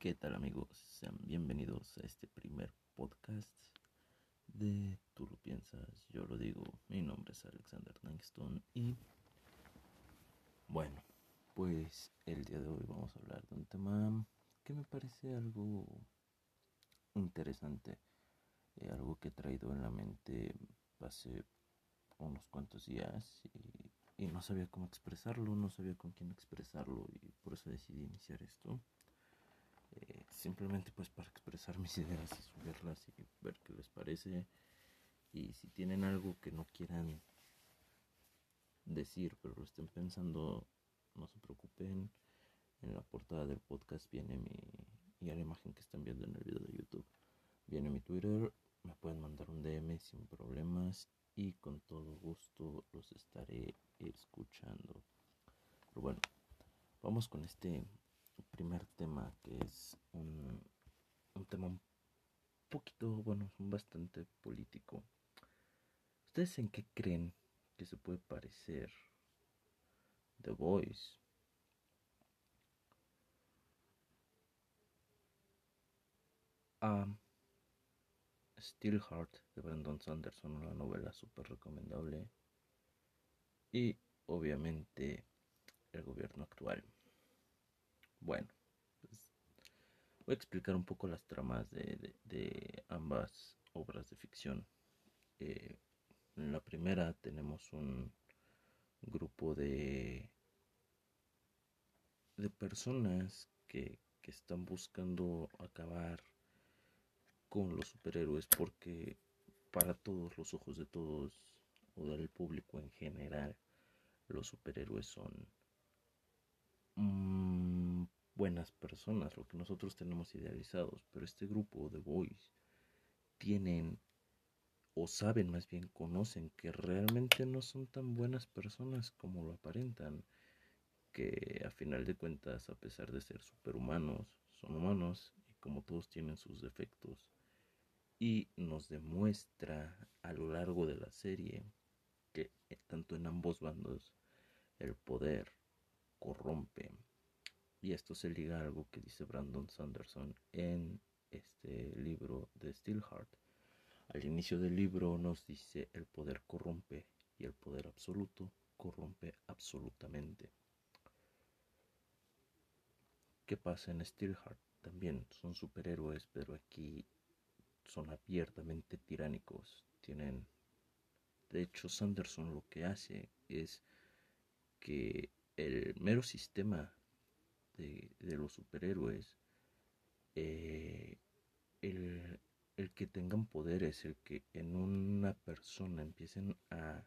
¿Qué tal amigos? Sean bienvenidos a este primer podcast de Tú lo piensas, yo lo digo. Mi nombre es Alexander Langston y bueno, pues el día de hoy vamos a hablar de un tema que me parece algo interesante, eh, algo que he traído en la mente hace unos cuantos días y, y no sabía cómo expresarlo, no sabía con quién expresarlo y por eso decidí iniciar esto. Simplemente pues para expresar mis ideas y subirlas y ver qué les parece. Y si tienen algo que no quieran decir pero lo estén pensando no se preocupen. En la portada del podcast viene mi y a la imagen que están viendo en el video de youtube viene mi twitter. Me pueden mandar un dm sin problemas y con todo gusto los estaré escuchando. Pero bueno vamos con este primer tema que es un, un tema un poquito, bueno, bastante político. ¿Ustedes en qué creen que se puede parecer The Voice? A Steelheart de Brandon Sanderson, una novela súper recomendable. Y obviamente el gobierno actual. Bueno, pues, voy a explicar un poco las tramas de, ambas obras de ficción. Eh, en la primera tenemos un grupo de, de personas que, que están buscando acabar con los superhéroes porque para todos los ojos de todos o del público en general los superhéroes son buenas personas, lo que nosotros tenemos idealizados, pero este grupo de boys tienen o saben más bien conocen que realmente no son tan buenas personas como lo aparentan, que a final de cuentas a pesar de ser superhumanos, son humanos y como todos tienen sus defectos. Y nos demuestra a lo largo de la serie que eh, tanto en ambos bandos el poder corrompe y esto se liga a algo que dice Brandon Sanderson en este libro de Steelheart. Al inicio del libro nos dice el poder corrompe y el poder absoluto corrompe absolutamente. ¿Qué pasa en Steelheart? También son superhéroes, pero aquí son abiertamente tiránicos. Tienen. De hecho, Sanderson lo que hace es que el mero sistema de, los superhéroes, eh, el, que tengan poderes, el que en una persona empiecen a,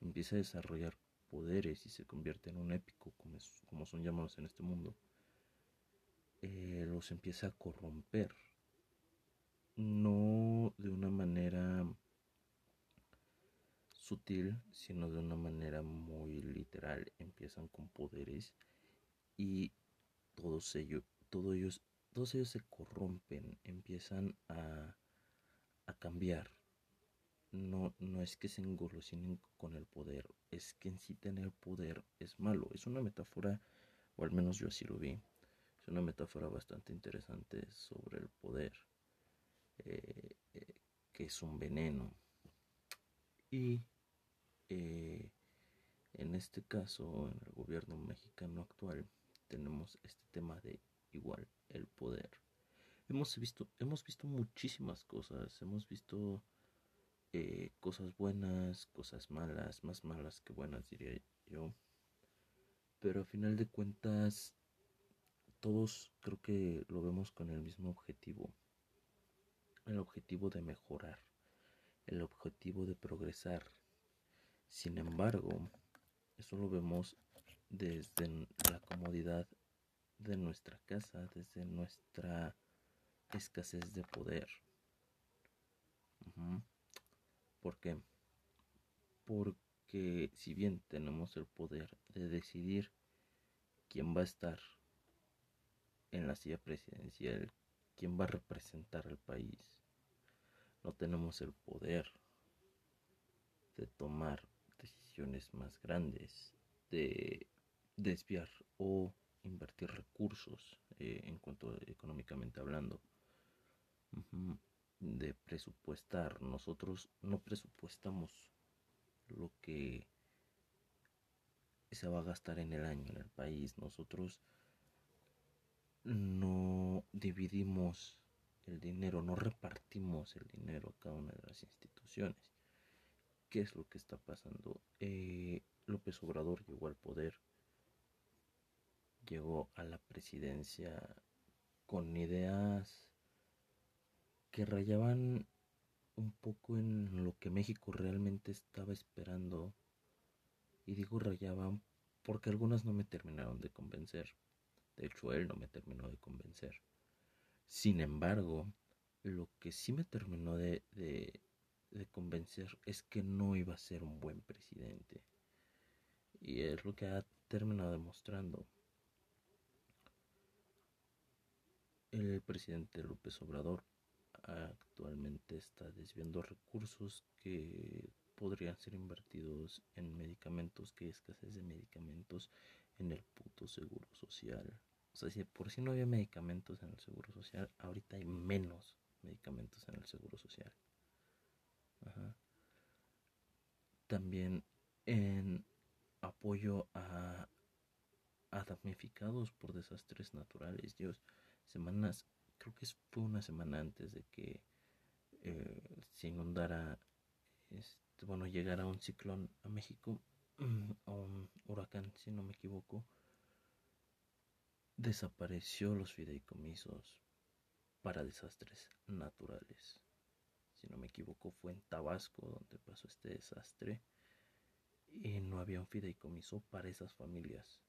empiece a desarrollar poderes y se convierte en un épico, como, como son llamados en este mundo, eh, los empieza a corromper. No de una manera sutil, sino de una manera muy literal. Empiezan con poderes y todos ellos, todos ellos, todos ellos se corrompen, empiezan a, a cambiar. No, no es que se engolosinen con el poder, es que en sí tener poder es malo. Es una metáfora, o al menos yo así lo vi, es una metáfora bastante interesante sobre el poder, eh, eh, que es un veneno. Y eh, en este caso, en el gobierno mexicano actual, tenemos este tema de igual el poder. Hemos visto, hemos visto muchísimas cosas, hemos visto eh, cosas buenas, cosas malas, más malas que buenas diría yo. Pero a final de cuentas, todos creo que lo vemos con el mismo objetivo. El objetivo de mejorar, el objetivo de progresar. Sin embargo, eso lo vemos desde la comodidad de nuestra casa, desde nuestra escasez de poder. ¿Por qué? Porque si bien tenemos el poder de decidir quién va a estar en la silla presidencial, quién va a representar al país, no tenemos el poder de tomar decisiones más grandes, de desviar o invertir recursos eh, en cuanto económicamente hablando. De presupuestar. Nosotros no presupuestamos lo que se va a gastar en el año en el país. Nosotros no dividimos el dinero, no repartimos el dinero a cada una de las instituciones. ¿Qué es lo que está pasando? Eh, López Obrador llegó al poder, llegó a la presidencia con ideas que rayaban un poco en lo que México realmente estaba esperando. Y digo rayaban porque algunas no me terminaron de convencer. De hecho, él no me terminó de convencer. Sin embargo, lo que sí me terminó de, de, convencer es que no iba a ser un buen presidente. Y es lo que ha terminado demostrando. El presidente López Obrador actualmente está desviando recursos que podrían ser invertidos en medicamentos, que escasez de medicamentos en el puto seguro social. O sea, si por si no había medicamentos en el seguro social, ahorita hay menos medicamentos en el seguro social. También en apoyo a, a damnificados por desastres naturales. Dios, semanas creo que fue una semana antes de que eh, se inundara, este, bueno, llegara un ciclón a México, o un huracán, si no me equivoco, desapareció los fideicomisos para desastres naturales. Si no me equivoco, fue en Tabasco donde pasó este desastre y no había un fideicomiso para esas familias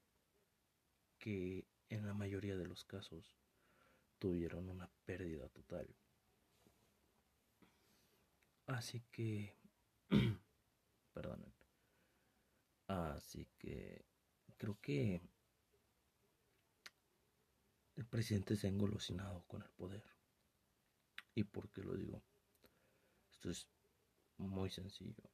que en la mayoría de los casos tuvieron una pérdida total. Así que, perdonen. Así que creo que el presidente se ha engolosinado con el poder. ¿Y por qué lo digo? Esto es muy sencillo.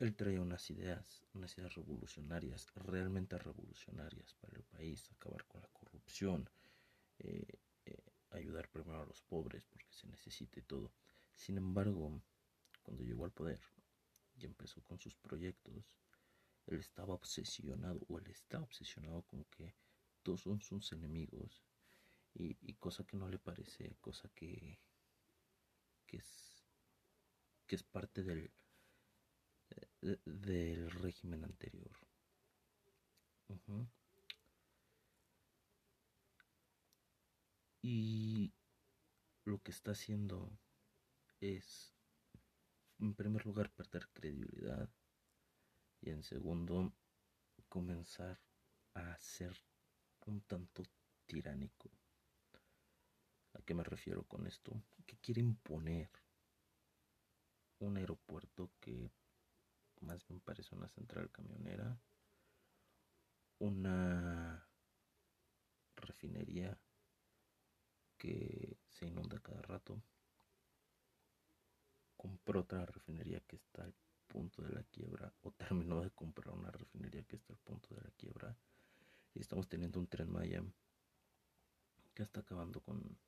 Él trae unas ideas, unas ideas revolucionarias, realmente revolucionarias para el país, acabar con la corrupción, eh, eh, ayudar primero a los pobres porque se necesite todo. Sin embargo, cuando llegó al poder y empezó con sus proyectos, él estaba obsesionado, o él está obsesionado con que todos son sus enemigos y, cosa que no le parece, cosa que, que es que es parte del del régimen anterior. Y lo que está haciendo es, en primer lugar, perder credibilidad y en segundo, comenzar a ser un tanto tiránico. ¿A qué me refiero con esto? Que quiere imponer un aeropuerto que más bien parece una central camionera, una refinería que se inunda cada rato. Compró otra refinería que está al punto de la quiebra o terminó de comprar una refinería que está al punto de la quiebra. Y estamos teniendo un tren Maya que está acabando con,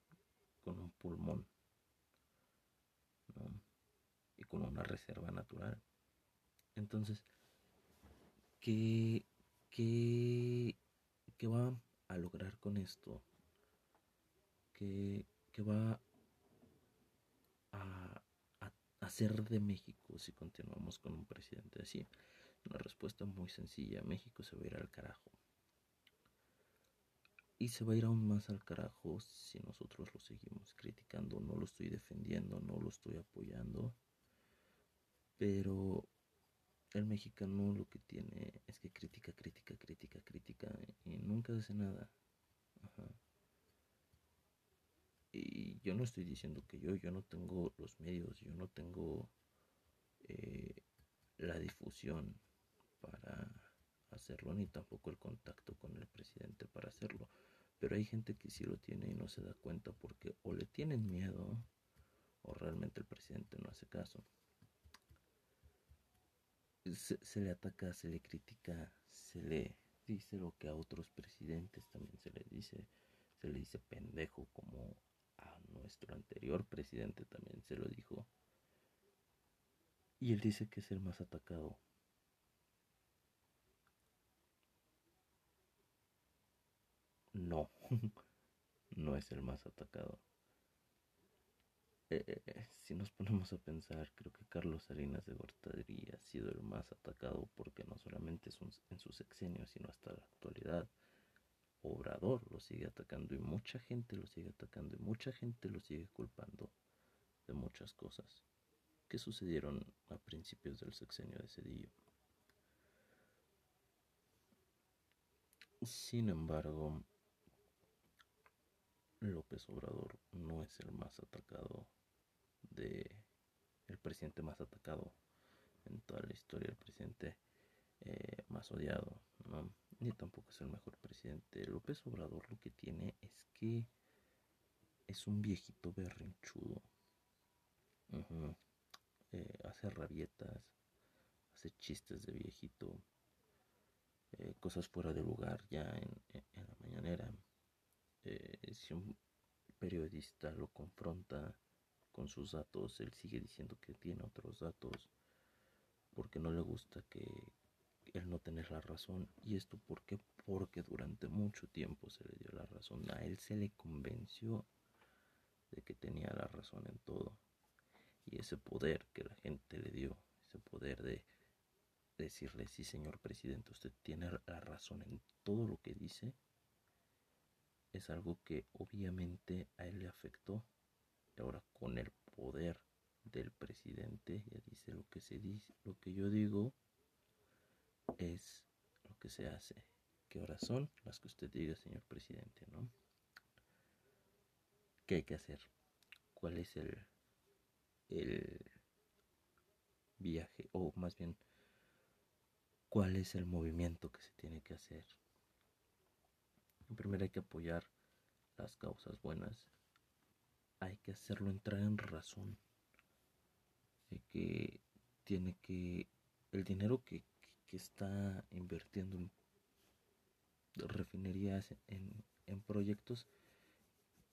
con un pulmón y con una reserva natural. Entonces, ¿qué, qué, qué va a lograr con esto? que, va a, hacer de México si continuamos con un presidente así? Una respuesta muy sencilla, México se va a ir al carajo. Y se va a ir aún más al carajo si nosotros lo seguimos criticando. No lo estoy defendiendo, no lo estoy apoyando. Pero el mexicano lo que tiene es que critica, critica, critica, critica y nunca hace nada. Ajá. Y yo no estoy diciendo que yo, yo no tengo los medios, yo no tengo eh, la difusión para hacerlo, ni tampoco el contacto con el presidente para hacerlo. Pero hay gente que sí lo tiene y no se da cuenta porque o le tienen miedo o realmente el presidente no hace caso. Se, le ataca, se le critica, se le dice lo que a otros presidentes también se le dice, se le dice pendejo como a nuestro anterior presidente también se lo dijo. Y él dice que es el más atacado. No, no es el más atacado. Eh, si nos ponemos a pensar, creo que Carlos Salinas de Gortari ha sido el más atacado porque no solamente es en su sexenio, sino hasta la actualidad. Obrador lo sigue atacando y mucha gente lo sigue atacando y mucha gente lo sigue culpando de muchas cosas que sucedieron a principios del sexenio de Cedillo. Sin embargo, López Obrador no es el más atacado de el presidente más atacado en toda la historia, el presidente eh, más odiado, ni tampoco es el mejor presidente. López Obrador lo que tiene es que es un viejito berrinchudo. Eh, hace rabietas, hace chistes de viejito, eh, cosas fuera de lugar ya en, en la mañanera. si un periodista lo confronta, con sus datos, él sigue diciendo que tiene otros datos porque no le gusta que él no tener la razón. ¿Y esto por qué? Porque durante mucho tiempo se le dio la razón. A él se le convenció de que tenía la razón en todo. Y ese poder que la gente le dio, ese poder de decirle, sí señor presidente, usted tiene la razón en todo lo que dice, es algo que obviamente a él le afectó ahora con el poder del presidente, ya dice lo que se dice, lo que yo digo es lo que se hace. ¿Qué horas son? Las que usted diga, señor presidente, ¿no? ¿Qué hay que hacer? ¿Cuál es el, el viaje? O más bien, ¿cuál es el movimiento que se tiene que hacer? Primero hay que apoyar las causas buenas hay que hacerlo entrar en razón. Que tiene que. El dinero que, está invirtiendo en refinerías, en, en proyectos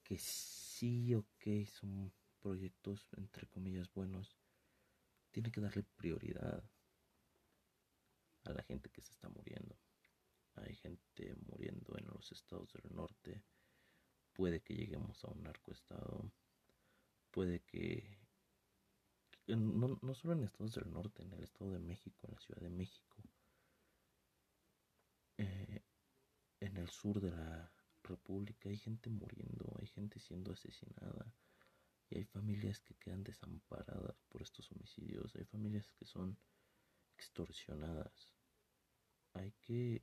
que sí o que son proyectos entre comillas buenos, tiene que darle prioridad a la gente que se está muriendo. Hay gente muriendo en los estados del norte. Puede que lleguemos a un narcoestado puede que, no, no solo en estados del norte, en el estado de México, en la Ciudad de México, eh, en el sur de la República hay gente muriendo, hay gente siendo asesinada y hay familias que quedan desamparadas por estos homicidios, hay familias que son extorsionadas. Hay que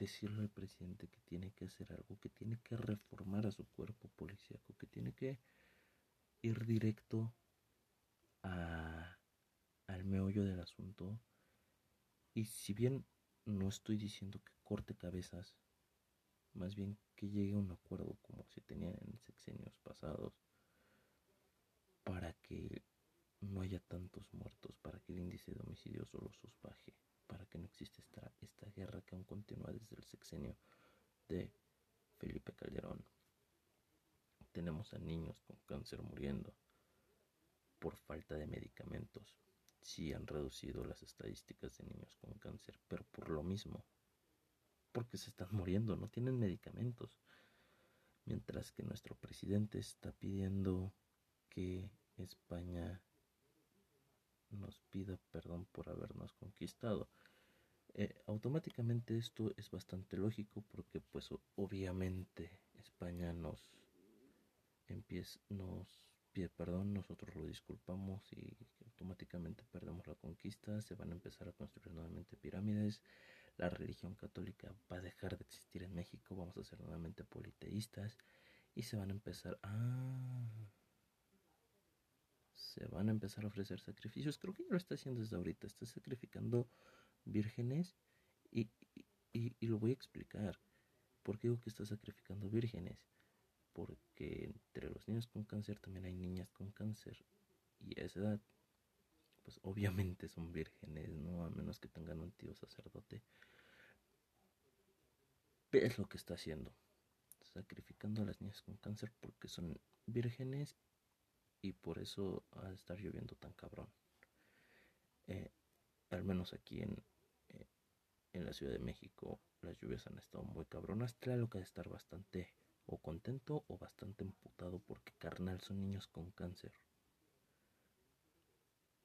decirle al presidente que tiene que hacer algo, que tiene que reformar a su cuerpo policíaco, que tiene que ir directo a, al meollo del asunto. Y si bien no estoy diciendo que corte cabezas, más bien que llegue a un acuerdo como se tenía en sexenios pasados, para que no haya tantos muertos, para que el índice de homicidios solo baje para que no exista esta, guerra que aún continúa desde el sexenio de Felipe Calderón. Tenemos a niños con cáncer muriendo por falta de medicamentos. Sí han reducido las estadísticas de niños con cáncer, pero por lo mismo, porque se están muriendo, no tienen medicamentos. Mientras que nuestro presidente está pidiendo que España nos pida perdón por habernos conquistado. Eh, automáticamente esto es bastante lógico porque pues obviamente España nos empieza, nos pide perdón, nosotros lo disculpamos y automáticamente perdemos la conquista, se van a empezar a construir nuevamente pirámides, la religión católica va a dejar de existir en México, vamos a ser nuevamente politeístas y se van a empezar a... se van a empezar a ofrecer sacrificios, creo que ya lo está haciendo desde ahorita, está sacrificando vírgenes y, y, lo voy a explicar. ¿Por qué digo que está sacrificando vírgenes? Porque entre los niños con cáncer también hay niñas con cáncer y a esa edad pues obviamente son vírgenes, ¿no? A menos que tengan un tío sacerdote. es lo que está haciendo. Sacrificando a las niñas con cáncer porque son vírgenes y por eso al estar lloviendo tan cabrón. Eh, al menos aquí en, eh, en la Ciudad de México las lluvias han estado muy cabronas. Claro que de estar bastante o contento o bastante emputado porque carnal son niños con cáncer.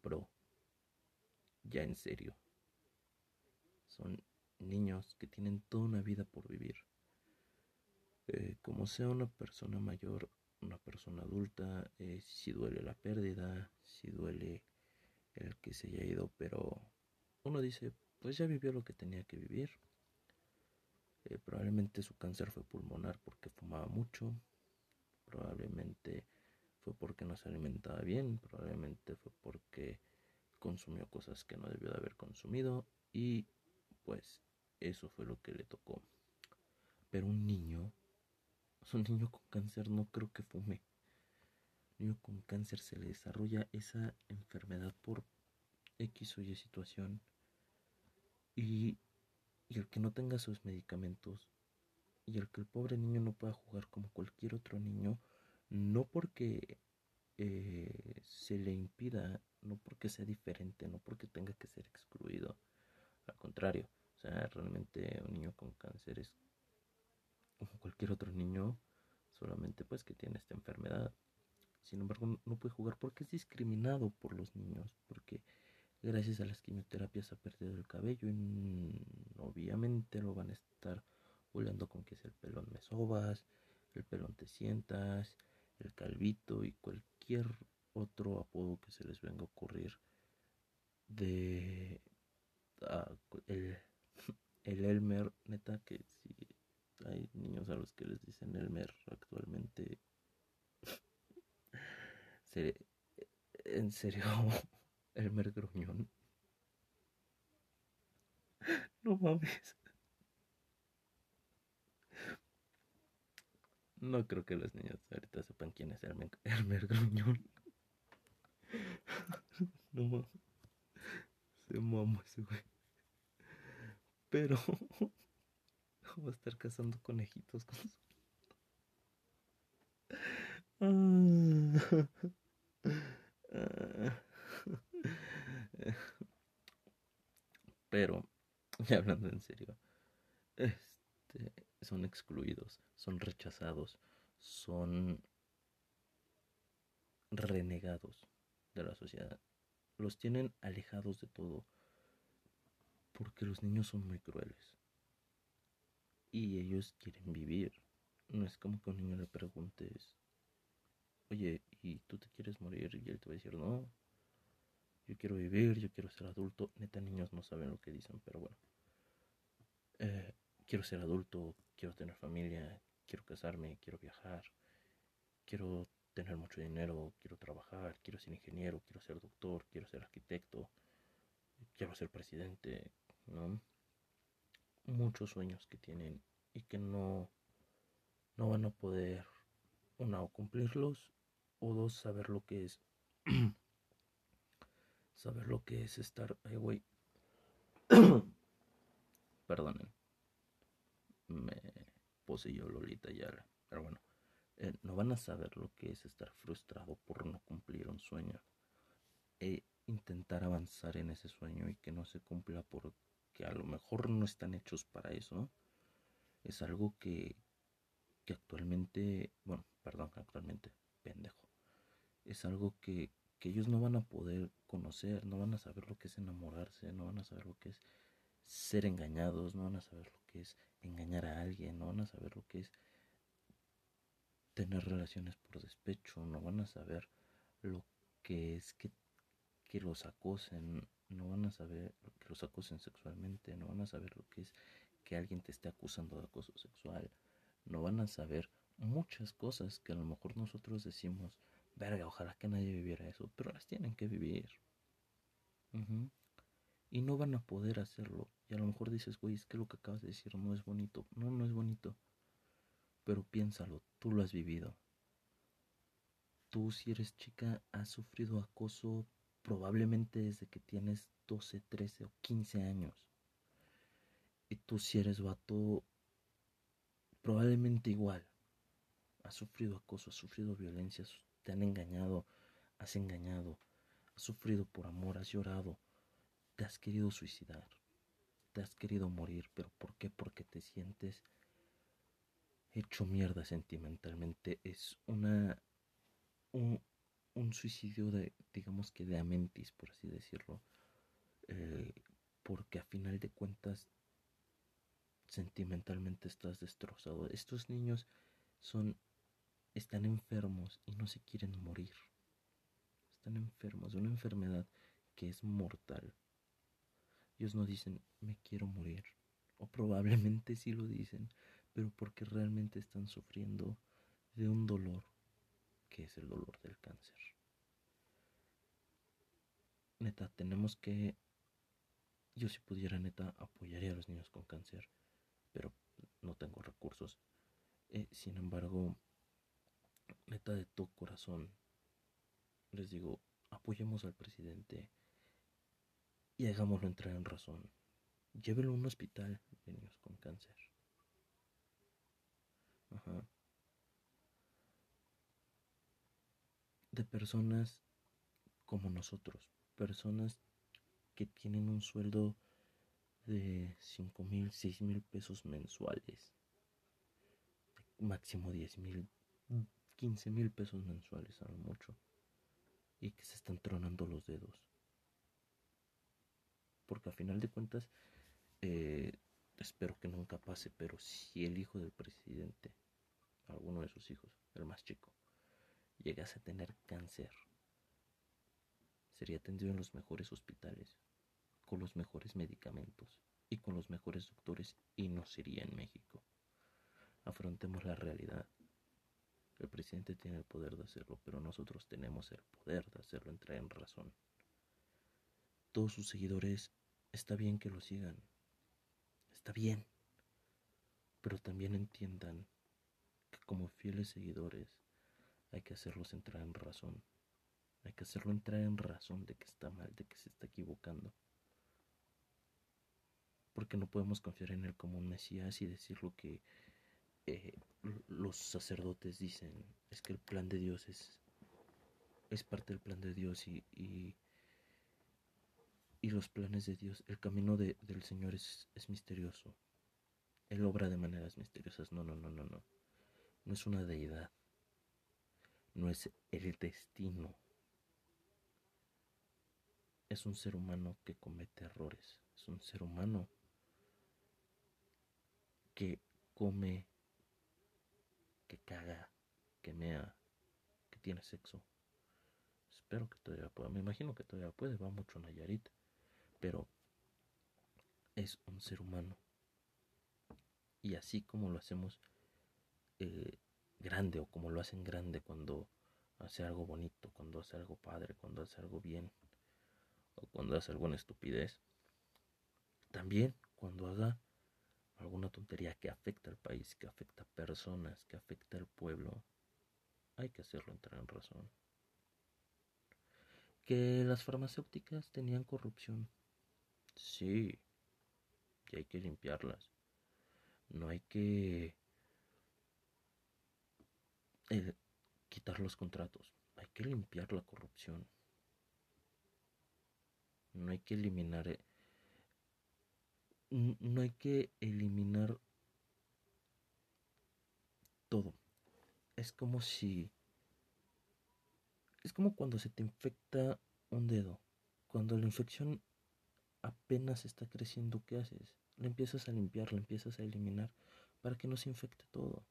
Bro, ya en serio. Son niños que tienen toda una vida por vivir. Eh, como sea una persona mayor, una persona adulta, eh, si duele la pérdida, si duele el que se haya ido, pero uno dice, pues ya vivió lo que tenía que vivir. Eh, probablemente su cáncer fue pulmonar porque fumaba mucho, probablemente fue porque no se alimentaba bien, probablemente fue porque consumió cosas que no debió de haber consumido y pues eso fue lo que le tocó. Pero un niño, un niño con cáncer no creo que fume. Un niño con cáncer se le desarrolla esa enfermedad por X o Y situación y, el que no tenga sus medicamentos y el que el pobre niño no pueda jugar como cualquier otro niño, no porque eh, se le impida, no porque sea diferente, no porque tenga que ser excluido, al contrario, o sea, realmente un niño con cáncer es como cualquier otro niño, solamente pues que tiene esta enfermedad. Sin embargo, no puede jugar porque es discriminado por los niños, porque gracias a las quimioterapias ha perdido el cabello y obviamente lo van a estar volando con que es el pelón me sobas, el pelón te sientas, el calvito y cualquier otro apodo que se les venga a ocurrir de el, el Elmer, neta que si hay niños a los que les dicen Elmer actualmente, en serio, Elmer Gruñón. No mames. No creo que los niños ahorita sepan quién es Elmer, Elmer Gruñón. No mames. Se mama ese güey. Pero a estar cazando conejitos con su... Pero, ya hablando en serio, este, son excluidos, son rechazados, son renegados de la sociedad. Los tienen alejados de todo porque los niños son muy crueles y ellos quieren vivir. No es como que un niño le preguntes, oye, ¿y tú te quieres morir? Y él te va a decir, no, yo quiero vivir, yo quiero ser adulto. Neta, niños no saben lo que dicen, pero bueno. Eh, quiero ser adulto, quiero tener familia, quiero casarme, quiero viajar, quiero tener mucho dinero, quiero trabajar, quiero ser ingeniero, quiero ser doctor, quiero ser arquitecto, quiero ser presidente, ¿no? Muchos sueños que tienen y que no, no van a poder, una, cumplirlos, o dos, saber lo que es. saber lo que es estar. Ay, güey. Perdonen. Me poseyó Lolita ya. Pero bueno. Eh, no van a saber lo que es estar frustrado por no cumplir un sueño. E intentar avanzar en ese sueño y que no se cumpla porque a lo mejor no están hechos para eso. Es algo que, que actualmente, bueno, perdón, actualmente, pendejo. Es algo que, que ellos no van a poder conocer, no van a saber lo que es enamorarse, no van a saber lo que es ser engañados, no van a saber lo que es engañar a alguien, no van a saber lo que es tener relaciones por despecho, no van a saber lo que es que, que los acosen, no van a saber que los acosen sexualmente, no van a saber lo que es que alguien te esté acusando de acoso sexual, no van a saber muchas cosas que a lo mejor nosotros decimos, verga, ojalá que nadie viviera eso, pero las tienen que vivir. Y no van a poder hacerlo. Y a lo mejor dices, güey, es que lo que acabas de decir no es bonito. No, no es bonito. Pero piénsalo, tú lo has vivido. Tú si eres chica has sufrido acoso probablemente desde que tienes 12, 13 o 15 años. Y tú si eres vato probablemente igual. Has sufrido acoso, has sufrido violencia, te han engañado, has engañado, has sufrido por amor, has llorado, te has querido suicidar, te has querido morir, pero ¿por qué? Porque te sientes hecho mierda sentimentalmente. Es una un, un suicidio de, digamos que de amentis, por así decirlo. Eh, porque a final de cuentas sentimentalmente estás destrozado. Estos niños son están enfermos y no se quieren morir. Están enfermos de una enfermedad que es mortal. Ellos no dicen me quiero morir. O probablemente sí lo dicen, pero porque realmente están sufriendo de un dolor que es el dolor del cáncer. Neta, tenemos que yo si pudiera, neta, apoyaría a los niños con cáncer, pero no tengo recursos. Eh, sin embargo, neta, de todo corazón, les digo, apoyemos al presidente y hagámoslo entrar en razón. Llévelo a un hospital de niños con cáncer. Ajá. De personas como nosotros, personas que tienen un sueldo de 5 mil, 6 mil pesos mensuales. Máximo 10 mil, 15 mil pesos mensuales a lo mucho. Y que se están tronando los dedos. Porque a final de cuentas, eh, espero que nunca pase, pero si el hijo del presidente, alguno de sus hijos, el más chico, llegase a tener cáncer, sería atendido en los mejores hospitales, con los mejores medicamentos y con los mejores doctores y no sería en México. Afrontemos la realidad. El presidente tiene el poder de hacerlo, pero nosotros tenemos el poder de hacerlo entrar en razón. Todos sus seguidores está bien que lo sigan. Está bien. Pero también entiendan que como fieles seguidores hay que hacerlos entrar en razón. Hay que hacerlo entrar en razón de que está mal, de que se está equivocando. Porque no podemos confiar en él como un Mesías y decir lo que eh, los sacerdotes dicen. Es que el plan de Dios es, es parte del plan de Dios y, y, los planes de Dios. El camino del Señor es, es misterioso. Él obra de maneras misteriosas. No, no, no, no, no. No es una deidad. No es el destino. Es un ser humano que comete errores, es un ser humano que come, que caga, que mea, que tiene sexo. Espero que todavía pueda, me imagino que todavía puede, va mucho Nayarit, pero es un ser humano. Y así como lo hacemos eh, grande o como lo hacen grande cuando hace algo bonito, cuando hace algo padre, cuando hace algo bien, o cuando hace alguna estupidez. También cuando haga alguna tontería que afecta al país, que afecta a personas, que afecta al pueblo, hay que hacerlo entrar en razón. Que las farmacéuticas tenían corrupción. Sí, y hay que limpiarlas. No hay que eh, quitar los contratos. Hay que limpiar la corrupción. No hay que eliminar. Eh, no hay que eliminar todo. Es como si. Es como cuando se te infecta un dedo. Cuando la infección apenas está creciendo, ¿qué haces? Le empiezas a limpiar, le empiezas a eliminar para que no se infecte todo.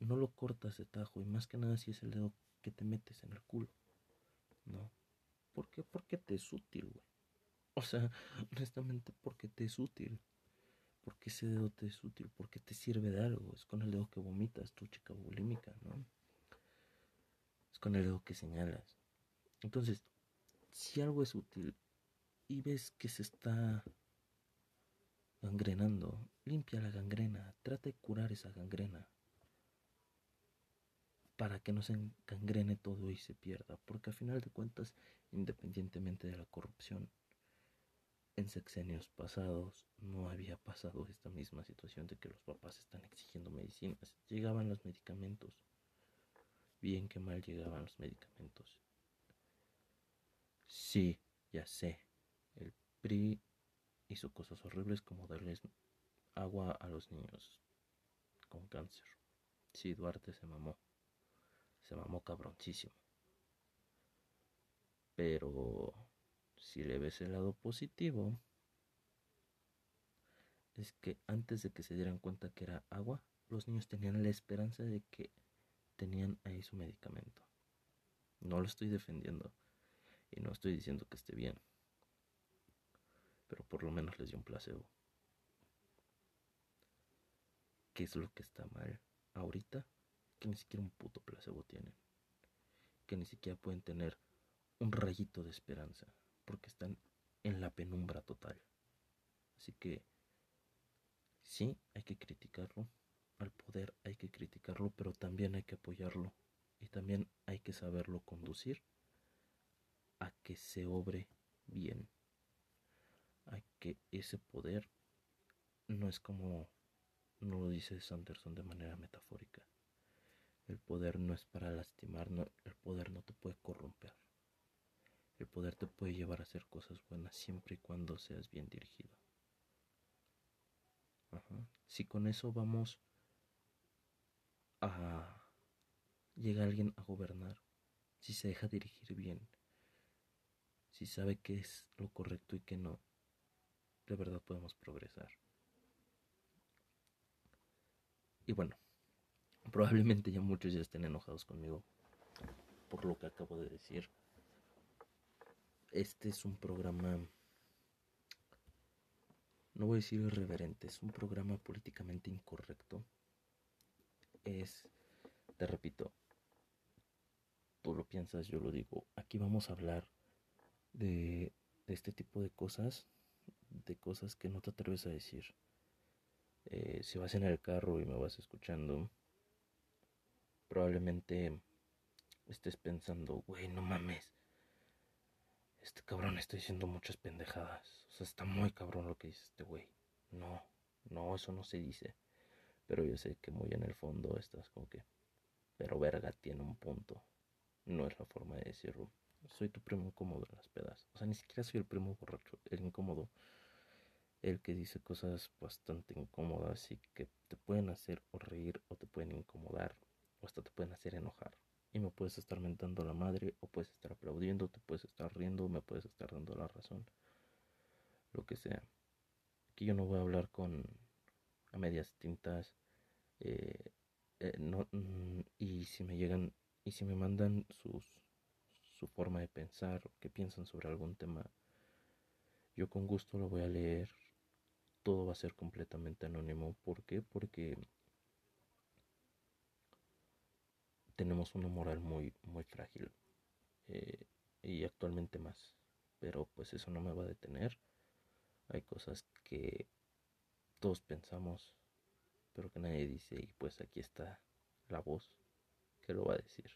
No lo cortas de tajo y más que nada si es el dedo que te metes en el culo. No. ¿Por qué? Porque te es útil, güey. O sea, honestamente, porque te es útil. Porque ese dedo te es útil, porque te sirve de algo. Es con el dedo que vomitas, tu chica bulímica, ¿no? Es con el dedo que señalas. Entonces, si algo es útil y ves que se está gangrenando, limpia la gangrena, trata de curar esa gangrena para que no se gangrene todo y se pierda, porque al final de cuentas, independientemente de la corrupción, en sexenios pasados no había pasado esta misma situación de que los papás están exigiendo medicinas. Llegaban los medicamentos. Bien que mal llegaban los medicamentos. Sí, ya sé. El PRI hizo cosas horribles como darles agua a los niños con cáncer. Sí, Duarte se mamó. Se mamó cabroncísimo. Pero si le ves el lado positivo, es que antes de que se dieran cuenta que era agua, los niños tenían la esperanza de que tenían ahí su medicamento. No lo estoy defendiendo y no estoy diciendo que esté bien, pero por lo menos les dio un placebo. ¿Qué es lo que está mal ahorita? Que ni siquiera un puto placebo tienen. Que ni siquiera pueden tener un rayito de esperanza porque están en la penumbra total. Así que sí, hay que criticarlo. Al poder hay que criticarlo, pero también hay que apoyarlo. Y también hay que saberlo conducir a que se obre bien. A que ese poder no es como no lo dice Sanderson de manera metafórica. El poder no es para lastimar, el poder no te puede corromper. El poder te puede llevar a hacer cosas buenas siempre y cuando seas bien dirigido. Si con eso vamos a llega alguien a gobernar, si se deja dirigir bien, si sabe qué es lo correcto y qué no, de verdad podemos progresar. Y bueno, probablemente ya muchos ya estén enojados conmigo por lo que acabo de decir este es un programa, no voy a decir irreverente, es un programa políticamente incorrecto. Es, te repito, tú lo piensas, yo lo digo. Aquí vamos a hablar de, este tipo de cosas, de cosas que no te atreves a decir. Eh, si vas en el carro y me vas escuchando, probablemente estés pensando, güey, no mames este cabrón está diciendo muchas pendejadas. O sea, está muy cabrón lo que dice este güey. No, no, eso no se dice. Pero yo sé que muy en el fondo estás como que... Pero verga tiene un punto. No es la forma de decirlo. Soy tu primo incómodo en las pedas. O sea, ni siquiera soy el primo borracho, el incómodo. El que dice cosas bastante incómodas y que te pueden hacer o reír o te pueden incomodar o hasta te pueden hacer enojar y me puedes estar mentando la madre o puedes estar aplaudiendo, te puedes estar riendo, me puedes estar dando la razón, lo que sea. Aquí yo no voy a hablar con a medias tintas eh, eh, no, mm, y si me llegan y si me mandan sus su forma de pensar, que piensan sobre algún tema, yo con gusto lo voy a leer. Todo va a ser completamente anónimo. ¿Por qué? Porque tenemos una moral muy, muy frágil eh, y actualmente más. Pero pues eso no me va a detener. Hay cosas que todos pensamos, pero que nadie dice y pues aquí está la voz que lo va a decir.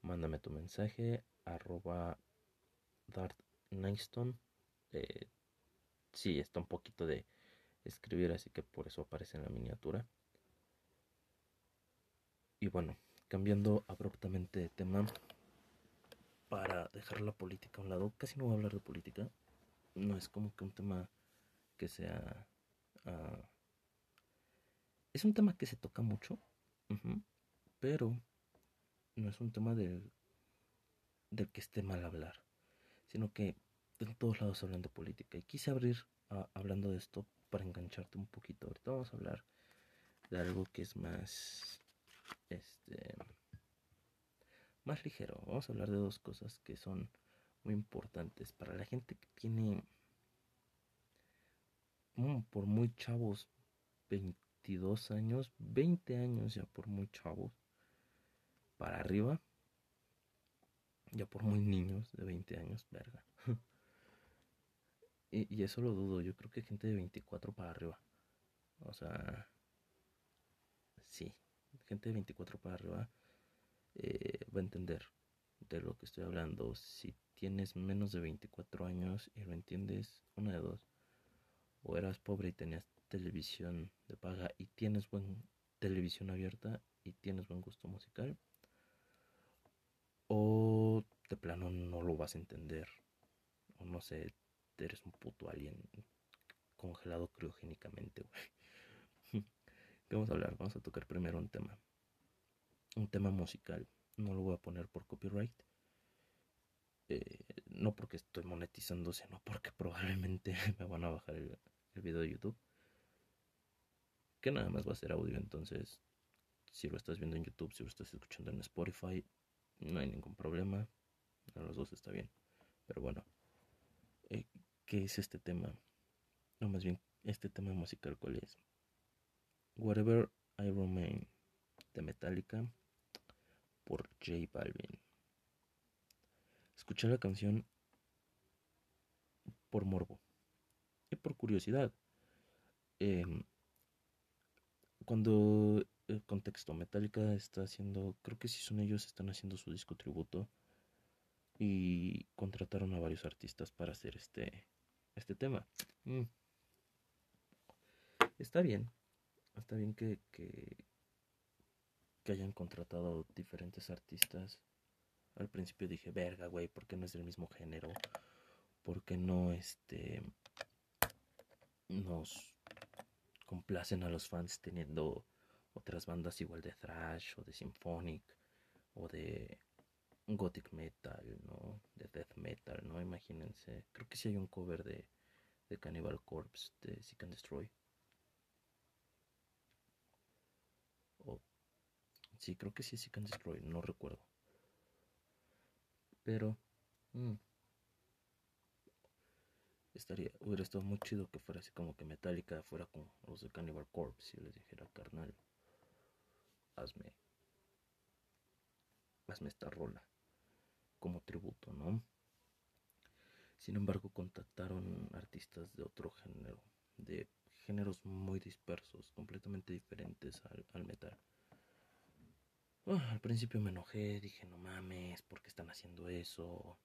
Mándame tu mensaje arroba Dart Eh, sí, está un poquito de escribir, así que por eso aparece en la miniatura. Y bueno, cambiando abruptamente de tema para dejar la política a un lado. Casi no voy a hablar de política. No es como que un tema que sea... Ah, es un tema que se toca mucho, pero no es un tema del, del que esté mal hablar, sino que en todos lados hablan de política. Y quise abrir hablando de esto para engancharte un poquito. Ahorita vamos a hablar de algo que es más este más ligero. Vamos a hablar de dos cosas que son muy importantes para la gente que tiene mm, por muy chavos 22 años, 20 años ya por muy chavos para arriba. Ya por muy niños de 20 años, verga. y, y eso lo dudo, yo creo que gente de 24 para arriba. O sea, sí, gente de 24 para arriba eh, va a entender. de lo que estoy hablando. Si tienes menos de 24 años y lo entiendes, una de dos. O eras pobre y tenías televisión de paga y tienes buen televisión abierta y tienes buen gusto musical. O de plano no lo vas a entender. O no sé, eres un puto alien congelado criogénicamente, güey. ¿Qué vamos a hablar? Vamos a tocar primero un tema. Un tema musical. No lo voy a poner por copyright. Eh, no porque estoy monetizando, sino porque probablemente me van a bajar el, el video de YouTube. Que nada más va a ser audio, entonces si lo estás viendo en YouTube, si lo estás escuchando en Spotify, no hay ningún problema. A los dos está bien. Pero bueno, eh, ¿qué es este tema? No, más bien, este tema musical, ¿cuál es? Whatever I Remain de Metallica por J Balvin. Escuché la canción por morbo y por curiosidad. Em, cuando el contexto Metallica está haciendo, creo que si son ellos, están haciendo su disco tributo y contrataron a varios artistas para hacer este, este tema. Mm. Está bien, está bien que, que, que hayan contratado diferentes artistas. Al principio dije, verga, güey, ¿por qué no es del mismo género? ¿Por qué no este nos complacen a los fans teniendo otras bandas igual de thrash o de symphonic o de gothic metal, ¿no? De death metal, ¿no? Imagínense. Creo que sí hay un cover de, de Cannibal Corpse de Seek and Destroy. Sí, creo que sí es and Destroy, no recuerdo. Pero... Mm, estaría, hubiera estado muy chido que fuera así como que Metallica fuera con los de Cannibal Corpse y les dijera, carnal, hazme, hazme esta rola como tributo, ¿no? Sin embargo, contactaron artistas de otro género, de géneros muy dispersos, completamente diferentes al, metal. Ah, al principio me enojé, dije, no mames, ¿por qué están haciendo eso?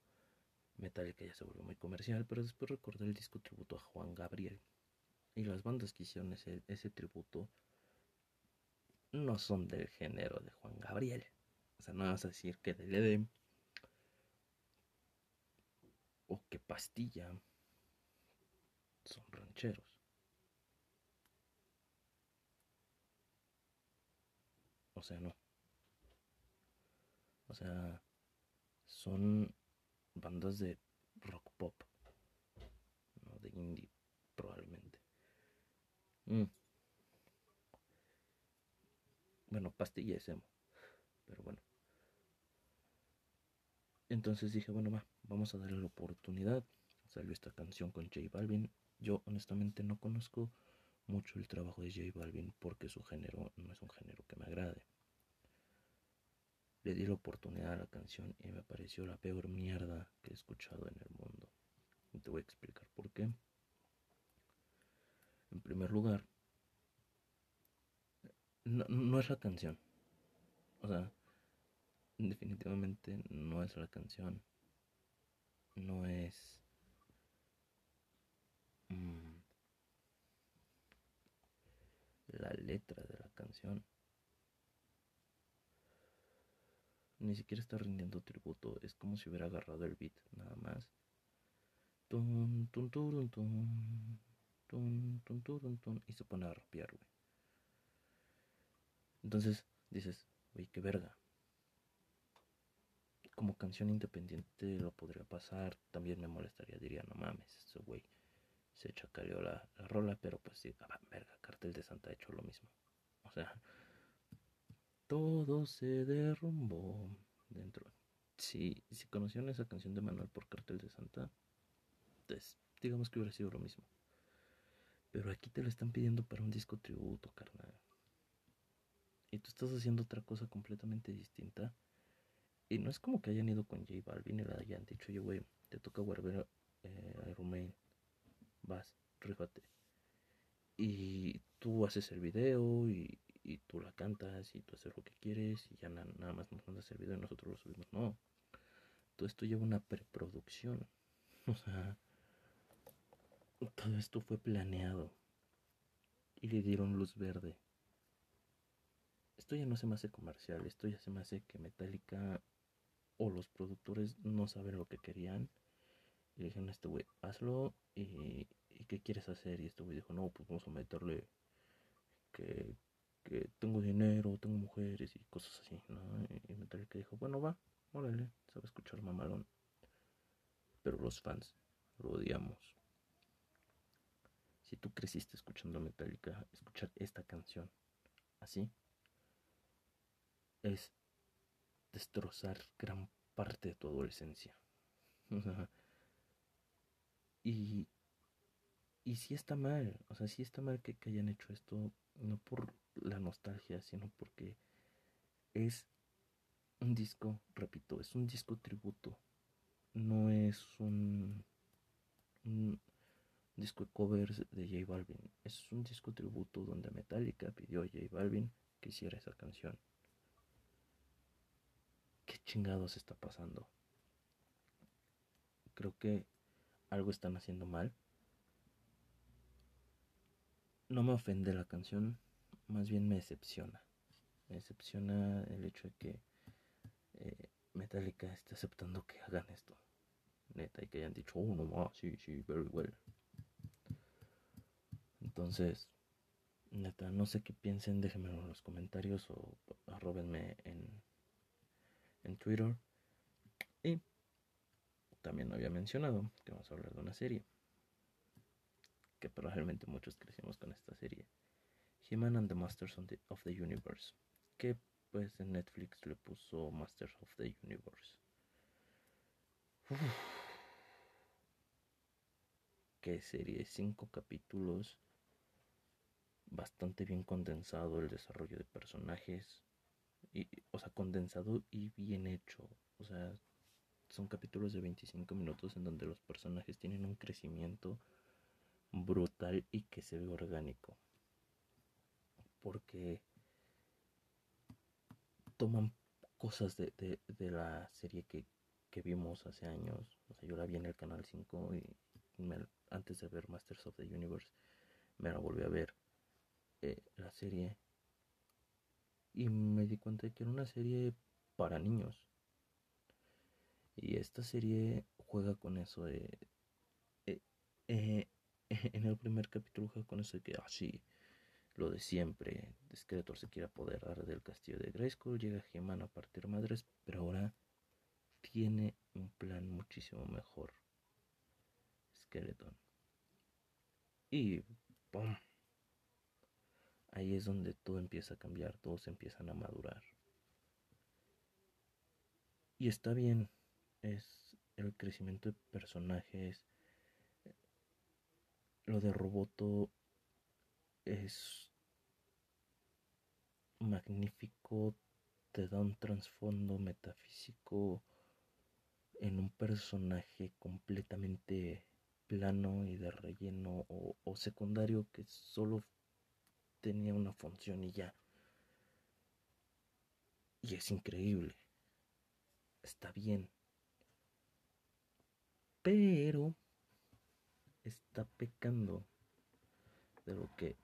Metallica ya se volvió muy comercial, pero después recordé el disco tributo a Juan Gabriel. Y las bandas que hicieron ese, tributo no son del género de Juan Gabriel. O sea, no vas a decir que del Edem o que Pastilla son rancheros. O sea, no. Sea, son bandas de rock pop, no de indie, probablemente. Mm. Bueno, pastilla es emo, pero bueno. Entonces dije, bueno, va, vamos a darle la oportunidad. Salió esta canción con J Balvin. Yo honestamente no conozco mucho el trabajo de J Balvin porque su género no es un género que me agrade. Le di la oportunidad a la canción y me pareció la peor mierda que he escuchado en el mundo. Y te voy a explicar por qué. En primer lugar, no, es la canción. O sea, definitivamente no es la canción. No es... Mm, la letra de la canción. Ni siquiera está rindiendo tributo. Es como si hubiera agarrado el beat, nada más. y se pone a rapear, güey. Entonces dices, güey, qué verga. Como canción independiente lo podría pasar. También me molestaría, diría, no mames, ese güey se chacaleó la, la rola, pero pues sí, ah, verga, Cartel de Santa ha hecho lo mismo. O sea, todo se derrumbó dentro. Si, si conocieron esa canción de Manuel por Cartel de Santa, pues digamos que hubiera sido lo mismo. Pero aquí te lo están pidiendo para un disco tributo, carnal. Y tú estás haciendo otra cosa completamente distinta. Y no es como que hayan ido con J Balvin y le hayan dicho, oye, güey, te toca guardar eh, Romain. Vas, rífate. Y tú haces el video y, y tú la cantas y tú haces lo que quieres y ya nada más nos mandas el video y nosotros lo subimos. No. todo esto lleva una preproducción. O sea, todo esto fue planeado y le dieron luz verde. Esto ya no se me hace comercial, esto ya se me hace que Metallica o los productores no saben lo que querían. Y le dijeron a este güey, hazlo y, qué quieres hacer. Y este güey dijo, no, pues vamos a meterle que, que tengo dinero, tengo mujeres y cosas así, ¿no? Y Metallica dijo, bueno, va, órale, sabe escuchar mamalón. Pero los fans lo odiamos. Si tú creciste escuchando Metallica, escuchar esta canción así es destrozar gran parte de tu adolescencia. y, y sí está mal, o sea, sí está mal que, hayan hecho esto, no por la nostalgia, sino porque es un disco, repito, es un disco tributo, no es un, un disco de covers de J Balvin, es un disco tributo donde Metallica pidió a J Balvin que hiciera esa canción. ¿Qué chingados está pasando? Creo que algo están haciendo mal. No me ofende la canción, más bien me decepciona. Me decepciona el hecho de que eh, Metallica esté aceptando que hagan esto. Neta, y que hayan dicho, oh, no más, sí, sí, very well. Entonces, neta, no sé qué piensen, déjenmelo en los comentarios o arrobenme en en Twitter. Y también había mencionado que vamos a hablar de una serie. Que probablemente muchos crecimos con esta serie. He-Man and the Masters of the Universe. Que pues en Netflix le puso Masters of the Universe. Qué serie, cinco capítulos. Bastante bien condensado el desarrollo de personajes o sea, condensado y bien hecho. O sea, son capítulos de 25 minutos en donde los personajes tienen un crecimiento brutal y que se ve orgánico. Porque toman cosas de, la serie que, vimos hace años. O sea, yo la vi en el canal 5 y antes de ver Masters of the Universe me la volví a ver. Eh, la serie y me di cuenta de que era una serie para niños. Y esta serie juega con eso de... Eh, eh, en el primer capítulo juega con eso de que, así ah, lo de siempre, Skeletor se quiere apoderar del castillo de Grayskull, llega He-Man a partir madres, pero ahora tiene un plan muchísimo mejor. Skeleton. Y ¡pum! ahí es donde todo empieza a cambiar, todos empiezan a madurar. Y está bien, es el crecimiento de personajes. Lo de Roboto es magnífico, te da un trasfondo metafísico en un personaje completamente plano y de relleno o, secundario que solo tenía una función y ya. Y es increíble. Está bien. Pero está pecando de lo que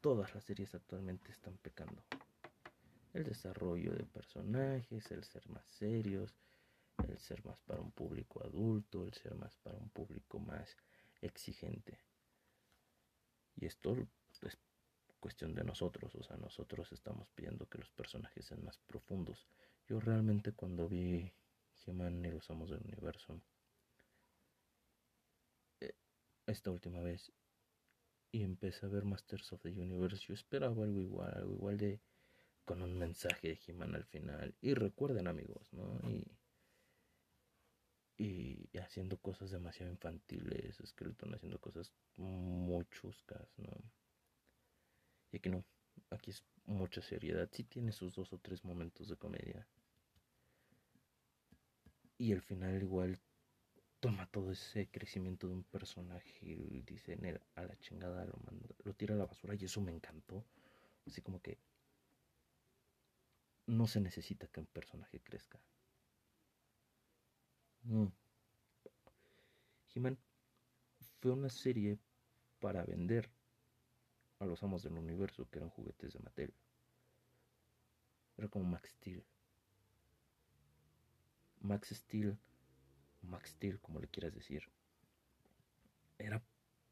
todas las series actualmente están pecando. El desarrollo de personajes, el ser más serios, el ser más para un público adulto, el ser más para un público más exigente. Y esto es cuestión de nosotros, o sea, nosotros estamos pidiendo que los personajes sean más profundos. Yo realmente cuando vi He-Man y los Amos del Universo, esta última vez, y empecé a ver Masters of the Universe, yo esperaba algo igual, algo igual de con un mensaje de He-Man al final. Y recuerden amigos, ¿no? Y, y, haciendo cosas demasiado infantiles, Skeleton haciendo cosas muy chuscas, ¿no? Y aquí no, aquí es mucha seriedad. Sí tiene sus dos o tres momentos de comedia. Y al final igual toma todo ese crecimiento de un personaje y dice a la chingada, lo, lo tira a la basura y eso me encantó. Así como que no se necesita que un personaje crezca. Mm. He-Man fue una serie para vender a los amos del universo que eran juguetes de Mattel. Era como Max Steel. Max Steel, Max Steel, como le quieras decir, era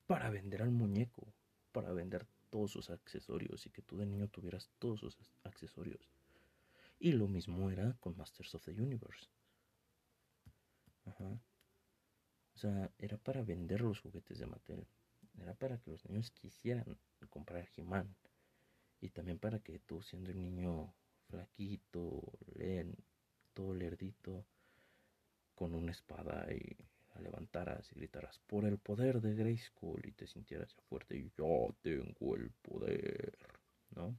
para vender al muñeco, para vender todos sus accesorios y que tú de niño tuvieras todos sus accesorios. Y lo mismo era con Masters of the Universe. Ajá. O sea, era para vender los juguetes de Mattel. Era para que los niños quisieran comprar He-Man. Y también para que tú, siendo un niño flaquito, todo lerdito, con una espada y la levantaras y gritaras por el poder de Grayskull y te sintieras fuerte y yo tengo el poder, ¿no?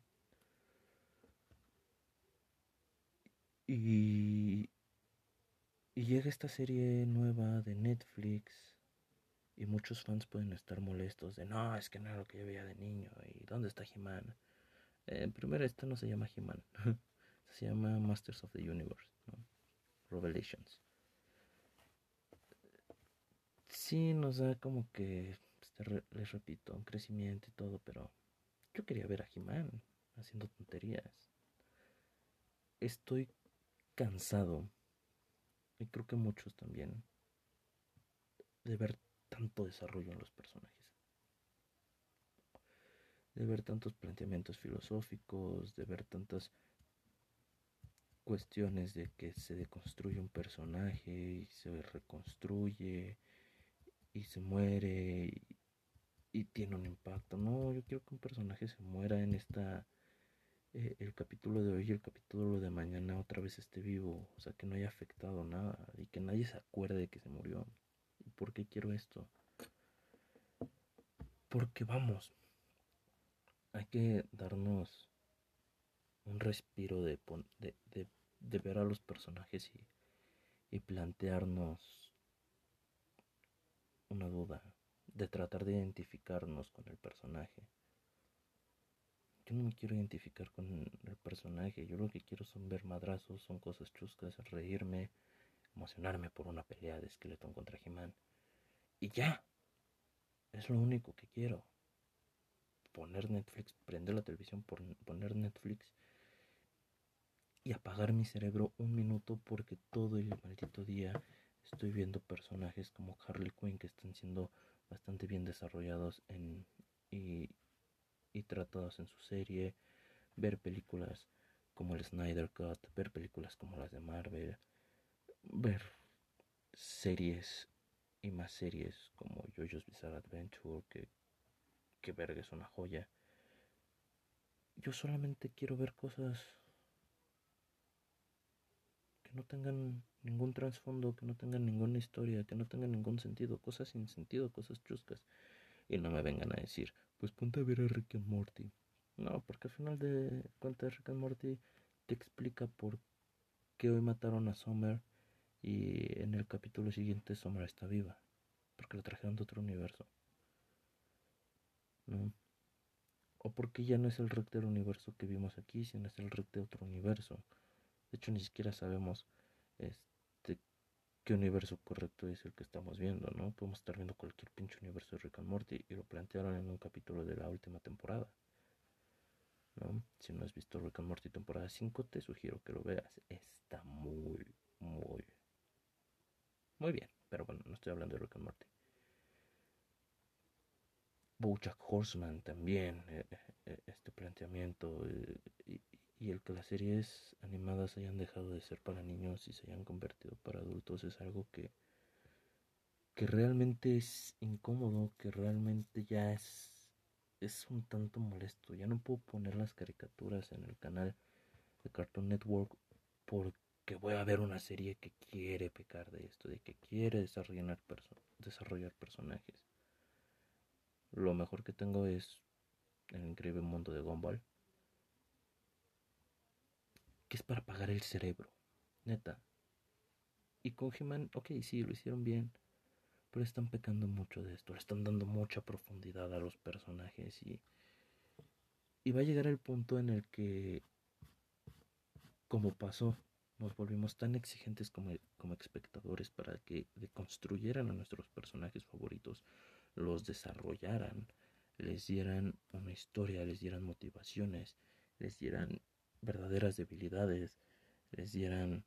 Y, y llega esta serie nueva de Netflix y muchos fans pueden estar molestos de no, es que no era lo que yo veía de niño y ¿dónde está He-Man? Eh, primero, esta no se llama He-Man, se llama Masters of the Universe, ¿no? Revelations. Sí, nos da como que, pues, les repito, un crecimiento y todo, pero yo quería ver a He-Man haciendo tonterías. Estoy cansado, y creo que muchos también, de ver tanto desarrollo en los personajes. De ver tantos planteamientos filosóficos, de ver tantas cuestiones de que se deconstruye un personaje y se reconstruye y se muere y, tiene un impacto. No, yo quiero que un personaje se muera en esta eh, el capítulo de hoy y el capítulo de mañana otra vez esté vivo, o sea, que no haya afectado nada y que nadie se acuerde de que se murió. ¿Y por qué quiero esto? Porque vamos, hay que darnos un respiro de, de, de, ver a los personajes y, y plantearnos una duda, de tratar de identificarnos con el personaje yo no me quiero identificar con el personaje. Yo lo que quiero son ver madrazos, son cosas chuscas, reírme, emocionarme por una pelea de Skeleton contra He-Man. Y ya. Es lo único que quiero. Poner Netflix, prender la televisión, poner Netflix y apagar mi cerebro un minuto porque todo el maldito día estoy viendo personajes como Harley Quinn que están siendo bastante bien desarrollados en, y, y tratados en su serie, ver películas como el Snyder Cut, ver películas como las de Marvel, ver series y más series como JoJo's Bizarre Adventure, que, que verga es una joya. Yo solamente quiero ver cosas que no tengan ningún trasfondo, que no tengan ninguna historia, que no tengan ningún sentido, cosas sin sentido, cosas chuscas. Y no me vengan a decir, pues ponte a ver a Rick and Morty. No, porque al final de cuentas Rick and Morty te explica por qué hoy mataron a Summer y en el capítulo siguiente Summer está viva. Porque la trajeron de otro universo. ¿No? O porque ya no es el Rick del universo que vimos aquí, sino es el Rick de otro universo. De hecho, ni siquiera sabemos este, qué universo correcto es el que estamos viendo, ¿no? Podemos estar viendo cualquier pinche universo de Rick and Morty y lo plantearon en un capítulo de la última temporada. ¿no? Si no has visto Rick and Morty temporada 5, te sugiero que lo veas. Está muy, muy, muy bien. Pero bueno, no estoy hablando de Rick and Morty. Bojack Horseman también, eh, eh, este planteamiento y, y el que las series animadas hayan dejado de ser para niños y se hayan convertido para adultos es algo que que realmente es incómodo, que realmente ya es es un tanto molesto. Ya no puedo poner las caricaturas en el canal de Cartoon Network porque voy a ver una serie que quiere pecar de esto, de que quiere desarrollar, desarrollar personajes. Lo mejor que tengo es el increíble mundo de Gumball que es para apagar el cerebro, neta. Y con He-Man, ok, sí, lo hicieron bien, pero están pecando mucho de esto, le están dando mucha profundidad a los personajes y, y va a llegar el punto en el que, como pasó nos volvimos tan exigentes como, como espectadores para que deconstruyeran a nuestros personajes favoritos, los desarrollaran, les dieran una historia, les dieran motivaciones, les dieran verdaderas debilidades, les dieran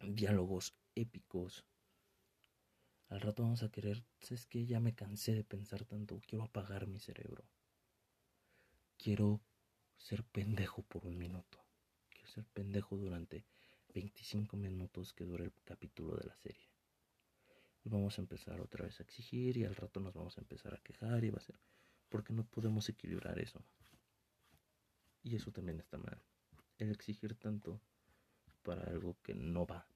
diálogos épicos. Al rato vamos a querer, es que ya me cansé de pensar tanto, quiero apagar mi cerebro. Quiero ser pendejo por un minuto. Quiero ser pendejo durante 25 minutos que dure el capítulo de la serie. Vamos a empezar otra vez a exigir y al rato nos vamos a empezar a quejar y va a ser porque no podemos equilibrar eso. Y eso también está mal. El exigir tanto para algo que no va.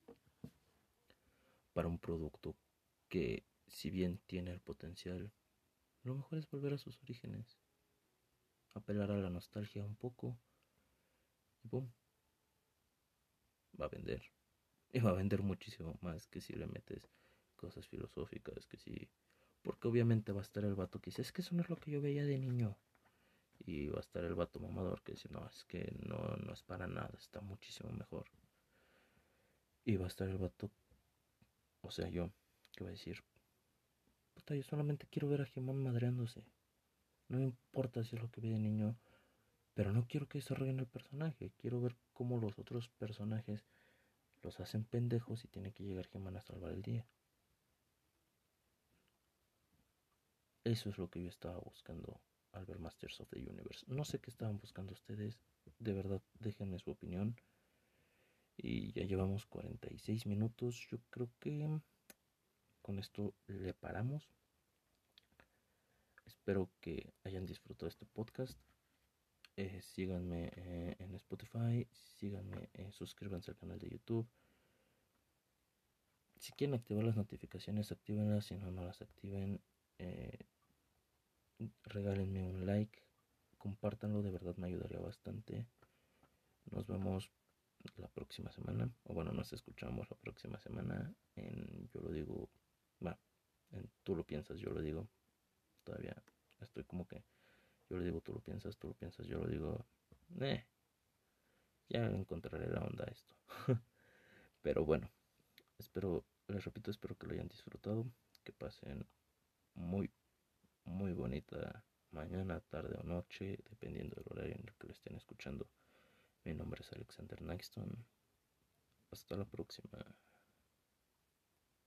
Para un producto que si bien tiene el potencial, lo mejor es volver a sus orígenes. Apelar a la nostalgia un poco. Y boom. Va a vender. Y va a vender muchísimo más que si le metes cosas filosóficas, que si... Porque obviamente va a estar el vato que dice, es que eso no es lo que yo veía de niño. Y va a estar el vato mamador que dice, no, es que no, no es para nada, está muchísimo mejor. Y va a estar el vato, o sea, yo, que va a decir, puta, yo solamente quiero ver a Gemón madreándose. No me importa si es lo que vi de niño, pero no quiero que desarrollen el personaje. Quiero ver cómo los otros personajes los hacen pendejos y tiene que llegar Gemón a salvar el día. Eso es lo que yo estaba buscando al ver Masters of the Universe. No sé qué estaban buscando ustedes. De verdad, déjenme su opinión. Y ya llevamos 46 minutos. Yo creo que con esto le paramos. Espero que hayan disfrutado este podcast. Eh, síganme eh, en Spotify. Síganme, eh, suscríbanse al canal de YouTube. Si quieren activar las notificaciones, actívenlas. Si no, no las activen regálenme un like, compártanlo, de verdad me ayudaría bastante. Nos vemos la próxima semana, o bueno, nos escuchamos la próxima semana en Yo lo digo, va, en Tú lo piensas, yo lo digo. Todavía estoy como que yo lo digo, tú lo piensas, tú lo piensas, yo lo digo. Eh, ya encontraré la onda esto. Pero bueno, espero, les repito, espero que lo hayan disfrutado, que pasen muy muy bonita mañana, tarde o noche, dependiendo del horario en el que lo estén escuchando. Mi nombre es Alexander Nixon. Hasta la próxima.